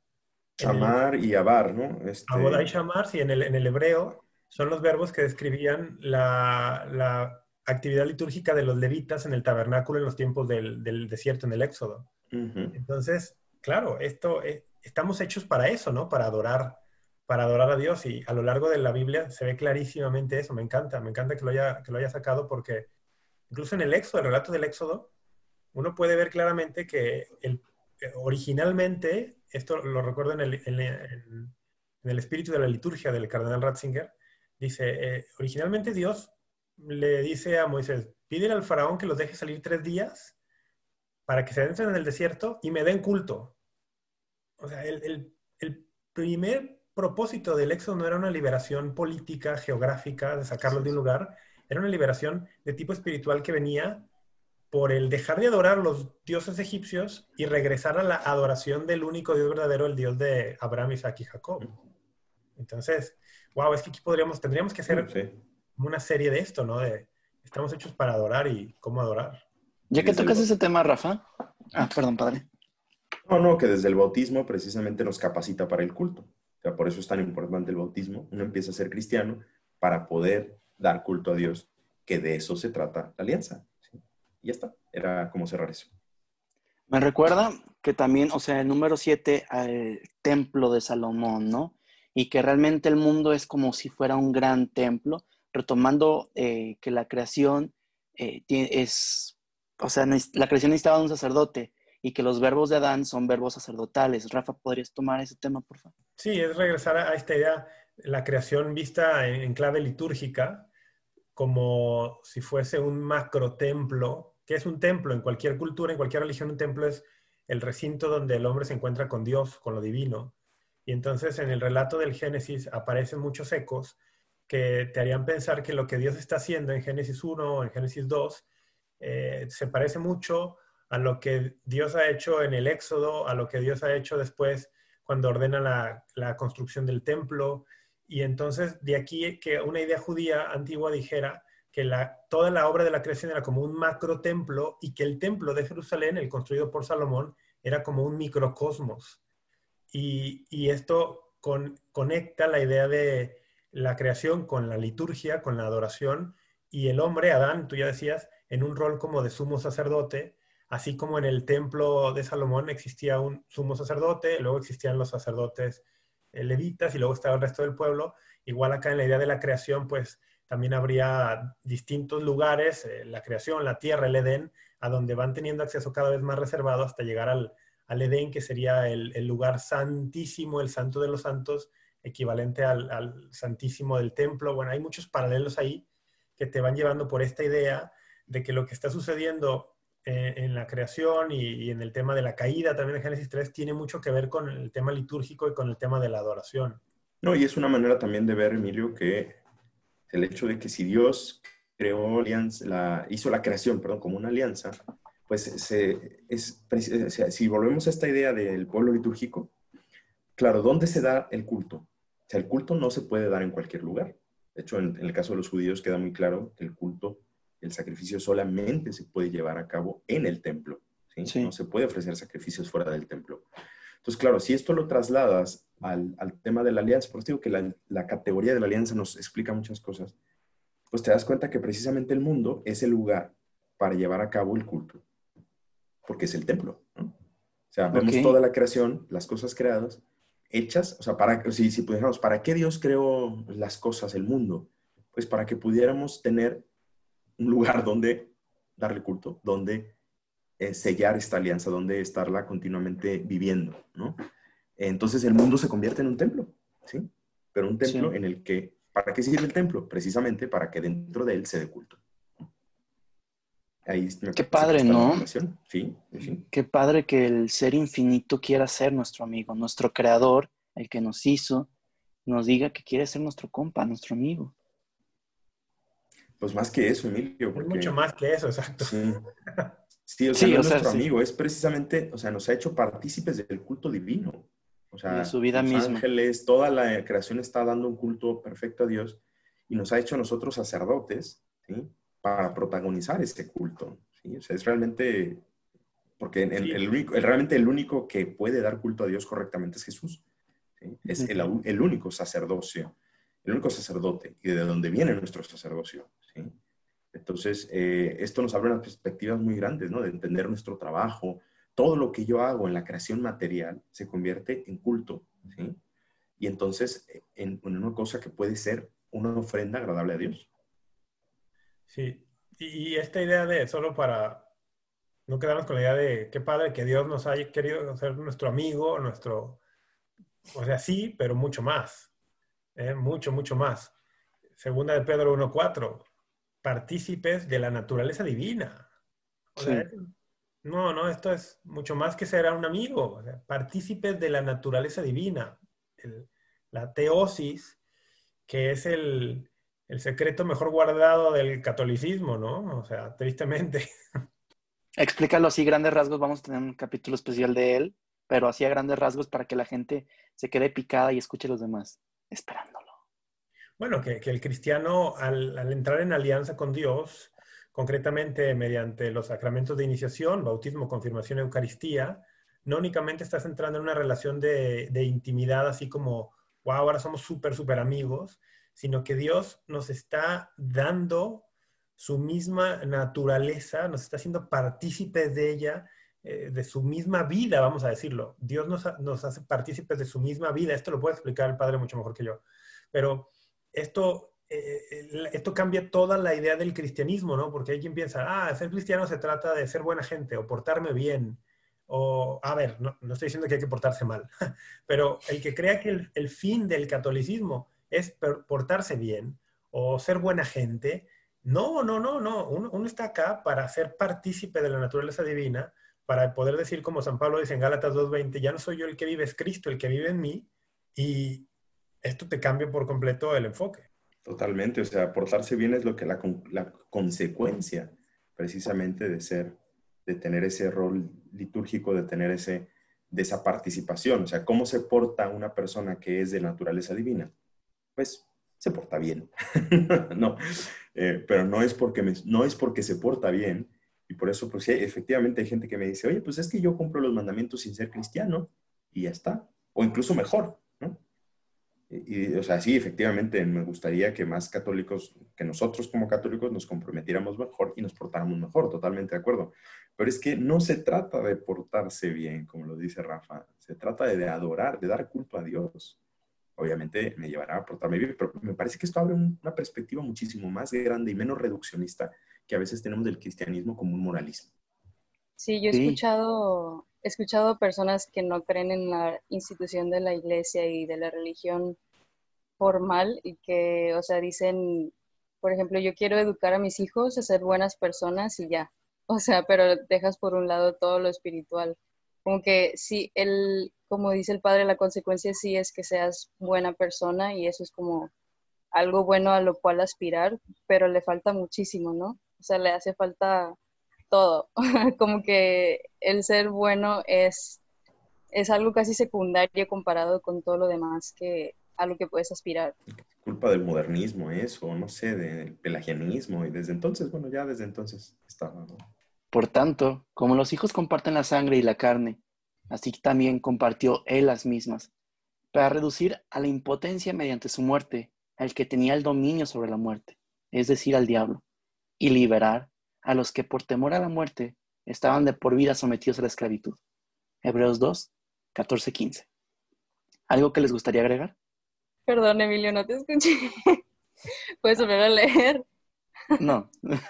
Shamar y abar, ¿no? Este... y shamar, sí, en el, en el hebreo son los verbos que describían la, la, actividad litúrgica de los levitas en el tabernáculo en los tiempos del, del desierto, en el Éxodo. Entonces, claro, esto, eh, estamos hechos para eso, ¿no? Para adorar, para adorar a Dios y a lo largo de la Biblia se ve clarísimamente eso. Me encanta, me encanta que lo haya, que lo haya sacado porque incluso en el Éxodo, el relato del Éxodo, uno puede ver claramente que el, originalmente, esto lo recuerdo en el, en, el, espíritu de la liturgia del cardenal Ratzinger, dice, eh, originalmente Dios le dice a Moisés, pídele al faraón que los deje salir tres días para que se adentren en el desierto y me den culto. O sea, el, el primer propósito del éxodo no era una liberación política, geográfica, de sacarlos de un lugar, era una liberación de tipo espiritual que venía por el dejar de adorar a los dioses egipcios y regresar a la adoración del único Dios verdadero, el Dios de Abraham, Isaac y Jacob. Entonces, wow, es que aquí podríamos, tendríamos que hacer una serie de esto, ¿no? De estamos hechos para adorar y cómo adorar. Ya que tocas ese tema, Rafa. Ah, perdón, padre. No, no, que desde el bautismo precisamente nos capacita para el culto. O sea, por eso es tan importante el bautismo. Uno empieza a ser cristiano para poder dar culto a Dios, que de eso se trata la alianza. Y ya está. Era como cerrar eso. Me recuerda que también, o sea, el número 7, el templo de Salomón, ¿no? Y que realmente el mundo es como si fuera un gran templo, retomando eh, que la creación eh, es, o sea, la creación necesitaba un sacerdote y que los verbos de Adán son verbos sacerdotales. Rafa, ¿podrías tomar ese tema, por favor? Sí, es regresar a esta idea, la creación vista en, clave litúrgica, como si fuese un macro templo ¿Qué es un templo? En cualquier cultura, en cualquier religión, un templo es el recinto donde el hombre se encuentra con Dios, con lo divino. Y entonces en el relato del Génesis aparecen muchos ecos que te harían pensar que lo que Dios está haciendo en Génesis 1 o en Génesis 2 eh, se parece mucho a lo que Dios ha hecho en el Éxodo, a lo que Dios ha hecho después cuando ordena la, la construcción del templo. Y entonces de aquí que una idea judía antigua dijera que toda la obra de la creación era como un macro templo y que el templo de Jerusalén, el construido por Salomón, era como un microcosmos. Y, esto conecta la idea de la creación con la liturgia, con la adoración, y el hombre, Adán, tú ya decías, en un rol como de sumo sacerdote, así como en el templo de Salomón existía un sumo sacerdote, luego existían los sacerdotes eh, levitas y luego estaba el resto del pueblo, igual acá en la idea de la creación, pues también habría distintos lugares, eh, la creación, la tierra, el Edén, a donde van teniendo acceso cada vez más reservado hasta llegar al, al Edén, que sería el, lugar santísimo, el santo de los santos, equivalente al, al, santísimo del templo. Bueno, hay muchos paralelos ahí que te van llevando por esta idea de que lo que está sucediendo eh, en la creación y, y, en el tema de la caída también de Génesis 3 tiene mucho que ver con el tema litúrgico y con el tema de la adoración. No, y es una manera también de ver, Emilio, que el hecho de que si Dios creó alianza, la, hizo la creación, perdón, como una alianza, pues se, es, si volvemos a esta idea del pueblo litúrgico, claro, ¿dónde se da el culto? O sea, el culto no se puede dar en cualquier lugar. De hecho, en, el caso de los judíos queda muy claro que el culto, el sacrificio solamente se puede llevar a cabo en el templo. ¿sí? No se puede ofrecer sacrificios fuera del templo. Entonces, claro, si esto lo trasladas al, tema de la alianza, por eso digo que la, la, categoría de la alianza nos explica muchas cosas, pues te das cuenta que precisamente el mundo es el lugar para llevar a cabo el culto porque es el templo. ¿no? O sea, vemos toda la creación, las cosas creadas, hechas, o sea, para, si, si pudiéramos, ¿para qué Dios creó las cosas, el mundo? Pues para que pudiéramos tener un lugar donde darle culto, donde eh, sellar esta alianza, donde estarla continuamente viviendo, ¿no? Entonces el mundo se convierte en un templo, ¿sí? Pero un templo en el que, ¿para qué sirve el templo? Precisamente para que dentro de él se dé culto. Qué padre, ¿no? Sí, Qué padre que el ser infinito quiera ser nuestro amigo, nuestro creador, el que nos hizo, nos diga que quiere ser nuestro compa, nuestro amigo. Pues más que eso, Emilio. Mucho más que eso, exacto. Sí, *laughs* o sea, nuestro amigo, es precisamente, o sea, nos ha hecho partícipes del culto divino. O sea, de su vida los misma. ángeles, toda la creación está dando un culto perfecto a Dios y nos ha hecho a nosotros sacerdotes, ¿sí? para protagonizar ese culto. ¿sí? O sea, es realmente, porque el, único, realmente el único que puede dar culto a Dios correctamente es Jesús. Es el, el, único sacerdocio, el único sacerdote y de donde viene nuestro sacerdocio. ¿sí? Entonces, eh, esto nos abre unas perspectivas muy grandes, ¿no? De entender nuestro trabajo. Todo lo que yo hago en la creación material se convierte en culto. Y entonces, en, en una cosa que puede ser una ofrenda agradable a Dios. Sí, y, esta idea de, solo para no quedarnos con la idea de qué padre que Dios nos haya querido ser nuestro amigo, nuestro, o sea, sí, pero mucho más, ¿eh? mucho, mucho más. Segunda de Pedro 1.4, partícipes de la naturaleza divina. no, no, esto es mucho más que ser un amigo, partícipes de la naturaleza divina. la teosis, que es el, el secreto mejor guardado del catolicismo, ¿no? O sea, *laughs* tristemente. Explícalo así, grandes rasgos, vamos a tener un capítulo especial de él, pero así a grandes rasgos para que la gente se quede picada y escuche a los demás, esperándolo. Bueno, que, el cristiano al, entrar en alianza con Dios, concretamente mediante los sacramentos de iniciación, bautismo, confirmación, Eucaristía, no únicamente estás entrando en una relación de, intimidad así como, wow, ahora somos súper, súper amigos, sino que Dios nos está dando su misma naturaleza, nos está haciendo partícipes de ella, eh, de su misma vida, vamos a decirlo. Dios nos, hace partícipes de su misma vida. Esto lo puede explicar el Padre mucho mejor que yo. Pero esto, eh, esto cambia toda la idea del cristianismo, ¿no? Porque hay quien piensa, ah, ser cristiano se trata de ser buena gente o portarme bien. O, a ver, no, estoy diciendo que hay que portarse mal, *laughs* pero el que crea que el fin del catolicismo es portarse bien o ser buena gente. No, no, no, no. Uno, está acá para ser partícipe de la naturaleza divina, para poder decir, como San Pablo dice en Gálatas 2.20, ya no soy yo el que vive, es Cristo el que vive en mí. Y esto te cambia por completo el enfoque. Totalmente, o sea, portarse bien es lo que la, la consecuencia precisamente de ser, de tener ese rol litúrgico, de tener ese, de esa participación. O sea, ¿cómo se porta una persona que es de naturaleza divina? pues se porta bien. *laughs* no, eh, pero no es, porque no es porque se porta bien. Y por eso, pues efectivamente hay gente que me dice, oye, pues es que yo cumplo los mandamientos sin ser cristiano y ya está. O incluso mejor. Y, o sea, sí, efectivamente me gustaría que más católicos, que nosotros como católicos nos comprometiéramos mejor y nos portáramos mejor, totalmente de acuerdo. Pero es que no se trata de portarse bien, como lo dice Rafa, se trata de adorar, de dar culto a Dios obviamente me llevará a portarme bien, pero me parece que esto abre una perspectiva muchísimo más grande y menos reduccionista que a veces tenemos del cristianismo como un moralismo. Sí, yo he escuchado, he escuchado personas que no creen en la institución de la iglesia y de la religión formal y que, o sea, dicen, por ejemplo, yo quiero educar a mis hijos a ser buenas personas y ya. *laughs* O sea, pero dejas por un lado todo lo espiritual. Como que sí, el, como dice el padre, la consecuencia sí es que seas buena persona y eso es como algo bueno a lo cual aspirar, pero le falta muchísimo, ¿no? O sea, le hace falta todo. *laughs* como que el ser bueno es, es algo casi secundario comparado con todo lo demás que a lo que puedes aspirar. Culpa del modernismo eso, no sé, del pelagianismo y desde entonces, bueno, ya desde entonces estaba, Por tanto, como los hijos comparten la sangre y la carne, así también compartió él las mismas, para reducir a la impotencia mediante su muerte al que tenía el dominio sobre la muerte, es decir, al diablo, y liberar a los que por temor a la muerte estaban de por vida sometidos a la esclavitud. Hebreos 2, 14, 15. ¿Algo que les gustaría agregar? Perdón, Emilio, no te escuché. *laughs* ¿Puedes volver a leer? No. *laughs*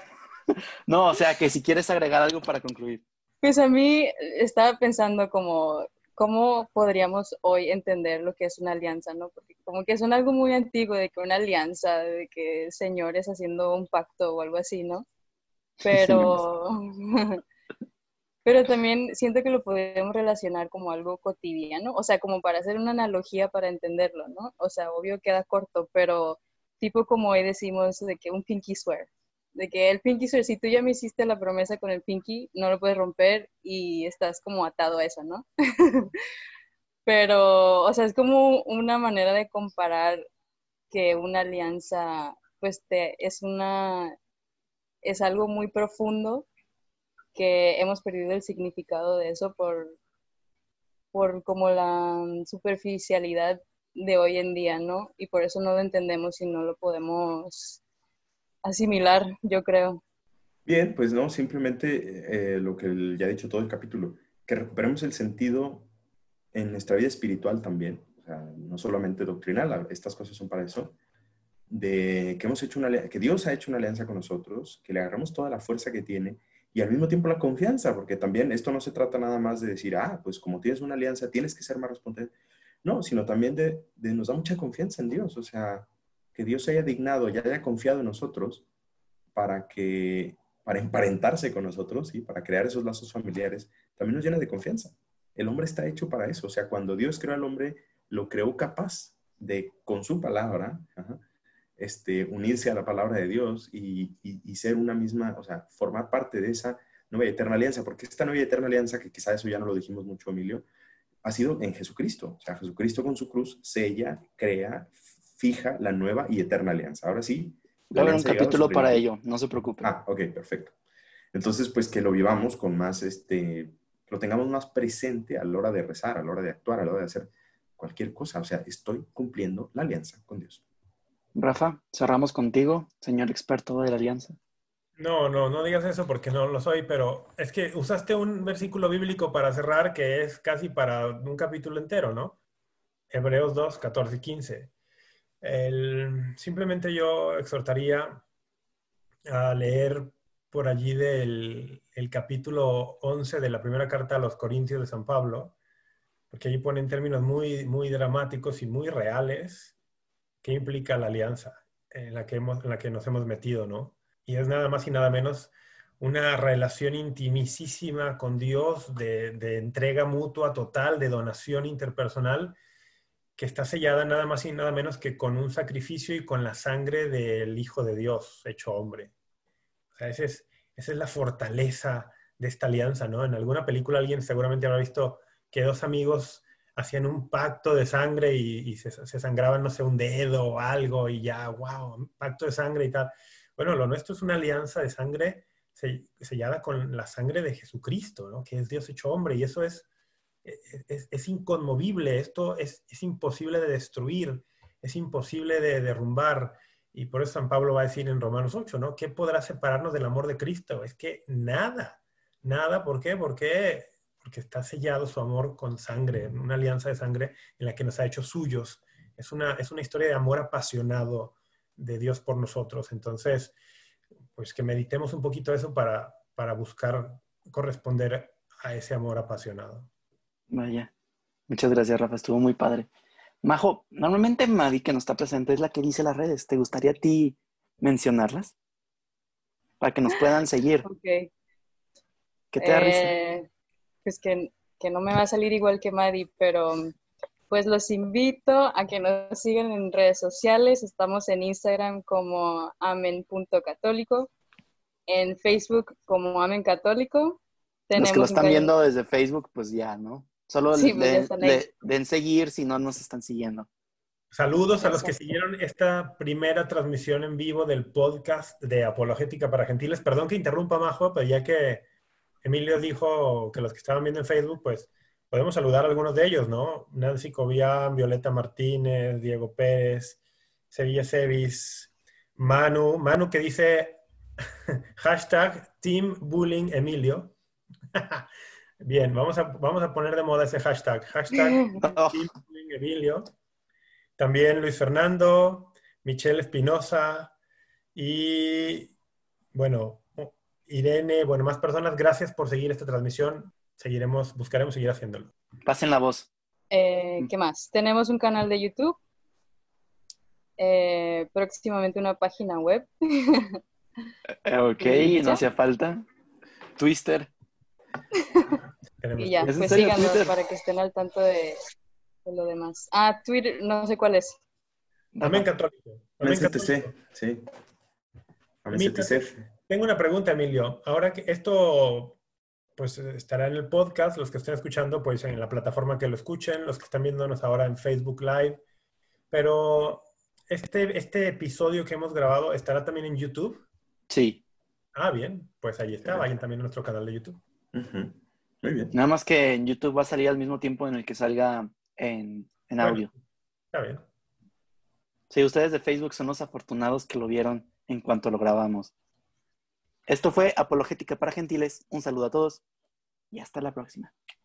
No, o sea, que si quieres agregar algo para concluir. Pues a mí estaba pensando como cómo podríamos hoy entender lo que es una alianza, ¿no? Porque como que es un algo muy antiguo de que una alianza, de que señores haciendo un pacto o algo así, ¿no? Pero, *laughs* pero también siento que lo podemos relacionar como algo cotidiano, o sea, como para hacer una analogía para entenderlo, ¿no? O sea, obvio queda corto, pero tipo como hoy decimos de que un pinky swear, de que el pinky swear, si tú ya me hiciste la promesa con el pinky, no lo puedes romper y estás como atado a eso, ¿no? *laughs* pero, o sea, es como una manera de comparar que una alianza, pues, te, es una es algo muy profundo que hemos perdido el significado de eso por, por como la superficialidad de hoy en día, ¿no? Y por eso no lo entendemos y no lo podemos asimilar, yo creo. Bien, pues no, simplemente eh, lo que ya ha dicho todo el capítulo, que recuperemos el sentido en nuestra vida espiritual también, no solamente doctrinal, estas cosas son para eso, de que hemos hecho una que Dios ha hecho una alianza con nosotros, que le agarramos toda la fuerza que tiene y al mismo tiempo la confianza, porque también esto no se trata nada más de decir, ah, pues como tienes una alianza, tienes que ser más responsable. No, sino también de, de nos da mucha confianza en Dios, o sea, que Dios se haya dignado y haya confiado en nosotros para que, para emparentarse con nosotros y para crear esos lazos familiares, también nos llena de confianza. El hombre está hecho para eso, o sea, cuando Dios creó al hombre, lo creó capaz de, con su palabra, este, unirse a la palabra de Dios y, ser una misma, o sea, formar parte de esa nueva y eterna alianza, porque esta nueva y eterna alianza, que quizá eso ya no lo dijimos mucho, Emilio, ha sido en Jesucristo. O sea, Jesucristo con su cruz sella, crea, fija la nueva y eterna alianza. Ahora sí. Va a haber un capítulo para ello, no se preocupe. Ah, ok, perfecto. Entonces, pues que lo vivamos con más, este, lo tengamos más presente a la hora de rezar, a la hora de actuar, a la hora de hacer cualquier cosa. O sea, estoy cumpliendo la alianza con Dios. Rafa, cerramos contigo, señor experto de la alianza. No, no, no digas eso porque no lo soy, pero es que usaste un versículo bíblico para cerrar que es casi para un capítulo entero, ¿no? Hebreos 2, 14 y 15. simplemente yo exhortaría a leer por allí del el capítulo 11 de la primera carta a los Corintios de San Pablo, porque allí ponen términos muy, muy dramáticos y muy reales qué implica la alianza en la, que hemos, en la que nos hemos metido, ¿no? Y es nada más y nada menos una relación intimísima con Dios, de, entrega mutua total, de donación interpersonal, que está sellada nada más y nada menos que con un sacrificio y con la sangre del Hijo de Dios hecho hombre. O sea, es, esa es la fortaleza de esta alianza, ¿no? En alguna película alguien seguramente habrá visto que dos amigos hacían un pacto de sangre y, se, sangraban, no sé, un dedo o algo y ya, wow, pacto de sangre y tal. Bueno, lo nuestro es una alianza de sangre sellada con la sangre de Jesucristo, ¿no? que es Dios hecho hombre y eso es, es, inconmovible, esto es, es, imposible de destruir, es imposible de derrumbar. Y por eso San Pablo va a decir en Romanos 8, ¿no? ¿Qué podrá separarnos del amor de Cristo? Es que nada, nada, ¿por qué? Porque porque está sellado su amor con sangre, una alianza de sangre en la que nos ha hecho suyos. Es una, es una historia de amor apasionado de Dios por nosotros. Entonces, pues que meditemos un poquito eso para, para buscar corresponder a ese amor apasionado. Vaya, muchas gracias Rafa, estuvo muy padre. Majo, normalmente Madi, que no está presente, es la que dice las redes. ¿Te gustaría a ti mencionarlas? Para que nos puedan seguir. Ok. ¿Qué te da risa? Pues que, que no me va a salir igual que Madi, pero pues los invito a que nos sigan en redes sociales. Estamos en Instagram como amen.católico, en Facebook como Amen Católico. Los que lo están viendo desde Facebook, pues ya, ¿no? Solo Sí, pues den seguir si no nos están siguiendo. Saludos a los que siguieron esta primera transmisión en vivo del podcast de Apologética para Gentiles. Perdón que interrumpa, Majo, pero ya que Emilio dijo que los que estaban viendo en Facebook, pues podemos saludar a algunos de ellos, ¿no? Nancy Cobian, Violeta Martínez, Diego Pérez, Sevilla Sevis, Manu, Manu que dice *laughs* hashtag Team Bullying Emilio. *laughs* Bien, vamos a, vamos a poner de moda ese hashtag. Hashtag Oh, Team Bullying Emilio. También Luis Fernando, Michelle Espinosa y, bueno, Irene, bueno, más personas. Gracias por seguir esta transmisión. Seguiremos, buscaremos seguir haciéndolo. pasen la voz. Eh, ¿Qué más? Tenemos un canal de YouTube. eh, próximamente una página web. *laughs* Ok, no hacía falta. Twister. Y ya, ¿Es en pues síganos Twitter? para que estén al tanto de, de lo demás. Ah, Twitter, no sé cuál es. Amén católico. Amén católico. CTC, sí. Amén. Tengo una pregunta, Emilio. Ahora que esto pues estará en el podcast, los que estén escuchando, pues en la plataforma que lo escuchen, los que están viéndonos ahora en Facebook Live. Pero este, este episodio que hemos grabado estará también en YouTube. Sí, Ah, bien, pues ahí está. Vayan también a nuestro canal de YouTube. Muy bien. nada más que en YouTube va a salir al mismo tiempo en el que salga en, en Bueno. audio. Está bien. Sí, ustedes de Facebook son los afortunados que lo vieron en cuanto lo grabamos. Esto fue Apologética para Gentiles. Un saludo a todos y hasta la próxima.